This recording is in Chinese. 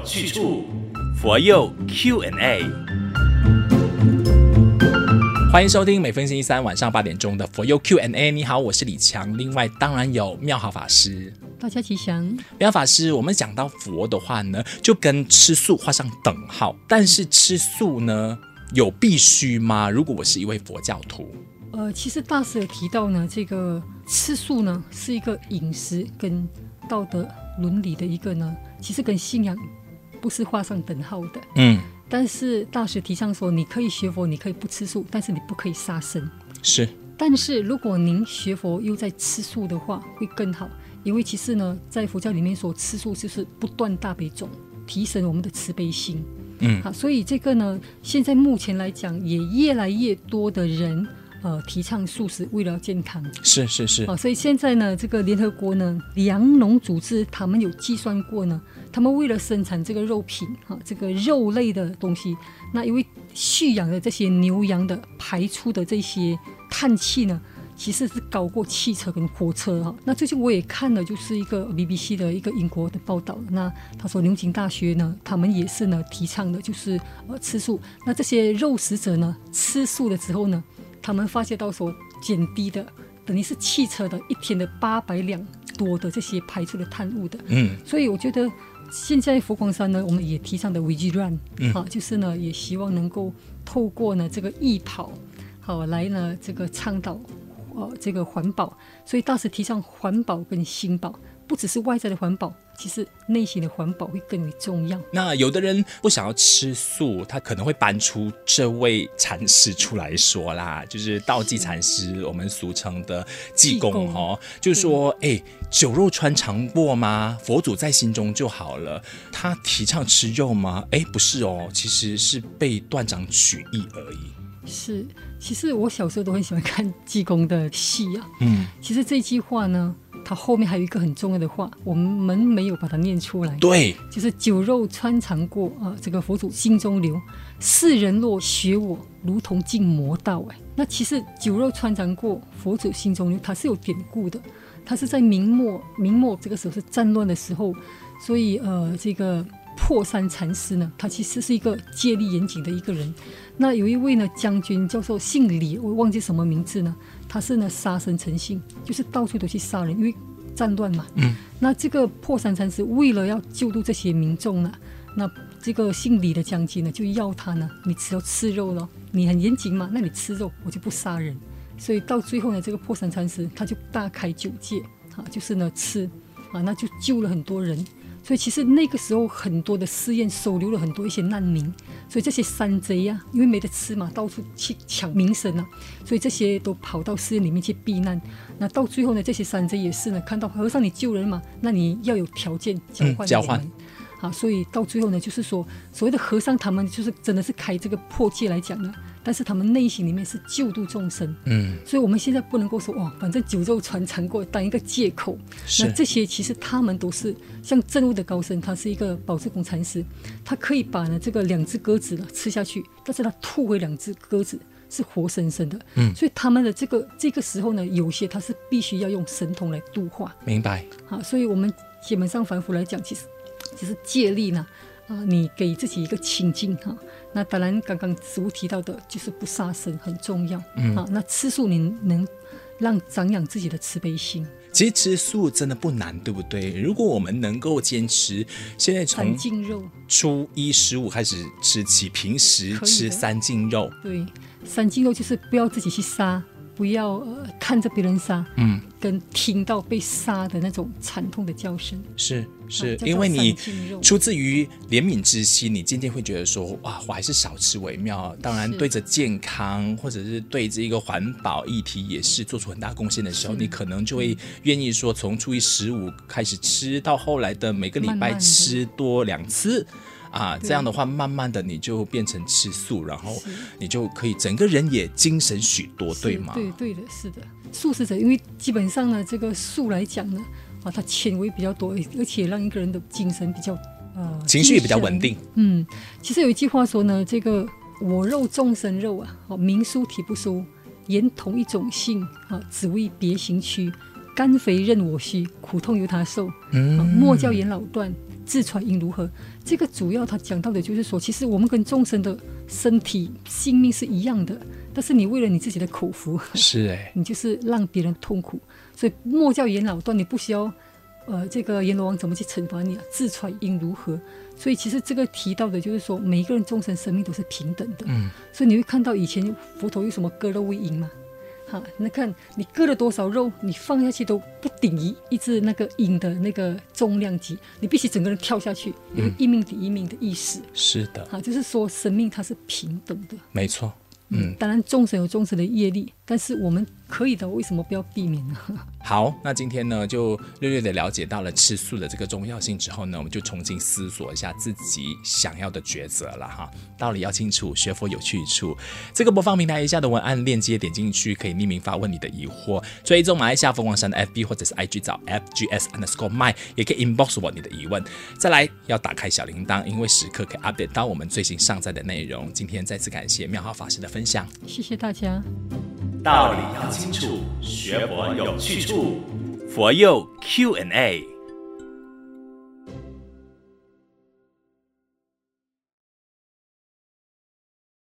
有去处，佛佑 Q&A。欢迎收听每逢星期三晚上八点钟的佛佑 Q&A。你好，我是李强。另外，当然有妙好法师。大家吉祥。妙法师，我们讲到佛的话呢，就跟吃素画上等号。但是吃素呢，有必须吗？如果我是一位佛教徒，呃，其实大师有提到呢，这个吃素呢是一个饮食跟道德伦理的一个呢，其实跟信仰不是画上等号的。嗯，但是大学提倡说，你可以学佛，你可以不吃素，但是你不可以杀生。是。但是如果您学佛又在吃素的话，会更好，因为其实呢，在佛教里面说吃素就是不断大悲咒，提升我们的慈悲心。嗯，好，所以这个呢，现在目前来讲，也越来越多的人。呃，提倡素食为了健康，是是是。哦，所以现在呢，这个联合国呢，粮农组织他们有计算过呢，他们为了生产这个肉品，哈、哦，这个肉类的东西，那因为蓄养的这些牛羊的排出的这些碳气呢，其实是高过汽车跟火车哈、哦。那最近我也看了，就是一个 BBC 的一个英国的报道，那他说牛津大学呢，他们也是呢提倡的，就是呃吃素。那这些肉食者呢，吃素了之后呢，他们发现到说，减低的等于是汽车的一天的八百辆多的这些排出的碳物的，嗯，所以我觉得现在佛光山呢，我们也提倡的 Veg Run，嗯，好，就是呢，也希望能够透过呢这个易跑，好来呢这个倡导，呃，这个环保，所以大师提倡环保跟新保。不只是外在的环保，其实内心的环保会更为重要。那有的人不想要吃素，他可能会搬出这位禅师出来说啦，就是道济禅师，我们俗称的济公哦，就是说，哎，酒肉穿肠过吗？佛祖在心中就好了。他提倡吃肉吗？哎，不是哦，其实是被断章取义而已。是，其实我小时候都很喜欢看济公的戏啊。嗯，其实这句话呢。他后面还有一个很重要的话，我们没有把它念出来。对，就是酒肉穿肠过啊，这个佛祖心中留。世人若学我，如同进魔道。哎，那其实酒肉穿肠过，佛祖心中留，它是有典故的。他是在明末，明末这个时候是战乱的时候，所以呃，这个破山禅师呢，他其实是一个戒律严谨的一个人。那有一位呢将军叫做姓李，我忘记什么名字呢？他是呢杀生成性，就是到处都去杀人，因为战乱嘛。嗯。那这个破山禅师为了要救助这些民众呢，那这个姓李的将军呢就要他呢，你只要吃肉了，你很严谨嘛，那你吃肉我就不杀人。所以到最后呢，这个破山禅师他就大开九戒，啊，就是呢吃，啊，那就救了很多人。所以其实那个时候很多的寺院收留了很多一些难民，所以这些山贼呀、啊，因为没得吃嘛，到处去抢民生啊，所以这些都跑到寺院里面去避难。那到最后呢，这些山贼也是呢，看到和尚你救人嘛，那你要有条件交换、嗯。交换。啊，所以到最后呢，就是说所谓的和尚他们就是真的是开这个破戒来讲呢。但是他们内心里面是救度众生，嗯，所以我们现在不能够说哇，反正酒肉穿肠过当一个借口。是。那这些其实他们都是像正悟的高僧，他是一个宝志公禅师，他可以把呢这个两只鸽子呢吃下去，但是他吐回两只鸽子是活生生的，嗯，所以他们的这个这个时候呢，有些他是必须要用神通来度化。明白。好，所以我们基本上凡夫来讲，其实其实借力呢，啊，你给自己一个清净哈。那当然，刚刚植物提到的就是不杀生很重要。嗯，啊，那吃素你能让长养自己的慈悲心。其实吃素真的不难，对不对？如果我们能够坚持，现在从三净肉初一十五开始吃起，平时吃三斤肉。对，三斤肉就是不要自己去杀。不要、呃、看着别人杀，嗯，跟听到被杀的那种惨痛的叫声，是是、啊，因为你出自于怜悯之心，你渐渐会觉得说，哇，我还是少吃为妙。当然，对着健康或者是对这一个环保议题也是做出很大贡献的时候，你可能就会愿意说，从初一十五开始吃到后来的每个礼拜吃多两次。慢慢啊，这样的话，慢慢的你就变成吃素，然后你就可以整个人也精神许多，对吗？对对的，是的。素食者，因为基本上呢，这个素来讲呢，啊，它纤维比较多，而且让一个人的精神比较呃，情绪也比较稳定。嗯，其实有一句话说呢，这个我肉众生肉啊，哦，名殊体不殊，言同一种性啊，只为别行躯，甘肥任我需，苦痛由他受。嗯，莫教言老断。自揣应如何？这个主要他讲到的就是说，其实我们跟众生的身体性命是一样的，但是你为了你自己的口福，是哎，你就是让别人痛苦，所以莫叫阎老断，你不需要。呃，这个阎罗王怎么去惩罚你啊？自揣应如何？所以其实这个提到的就是说，每一个人众生生命都是平等的。嗯，所以你会看到以前佛陀有什么割肉喂鹰嘛？哈，那看你割了多少肉，你放下去都不顶一一只那个鹰的那个重量级，你必须整个人跳下去，有一命抵一命的意思。是的，哈，就是说生命它是平等的。没错。嗯，当然众生有众生的业力，但是我们可以的，为什么不要避免呢？好，那今天呢，就略略的了解到了吃素的这个重要性之后呢，我们就重新思索一下自己想要的抉择了哈。道理要清楚，学佛有去处。这个播放平台以下的文案链接点进去，可以匿名发问你的疑惑。追踪马来西亚佛光山的 FB 或者是 IG 找 FGS underscore my，也可以 inbox 我你的疑问。再来要打开小铃铛，因为时刻可以 update 到我们最新上载的内容。今天再次感谢妙好法师的。分享，谢谢大家。道理要清楚，学佛有去处。佛佑 Q&A。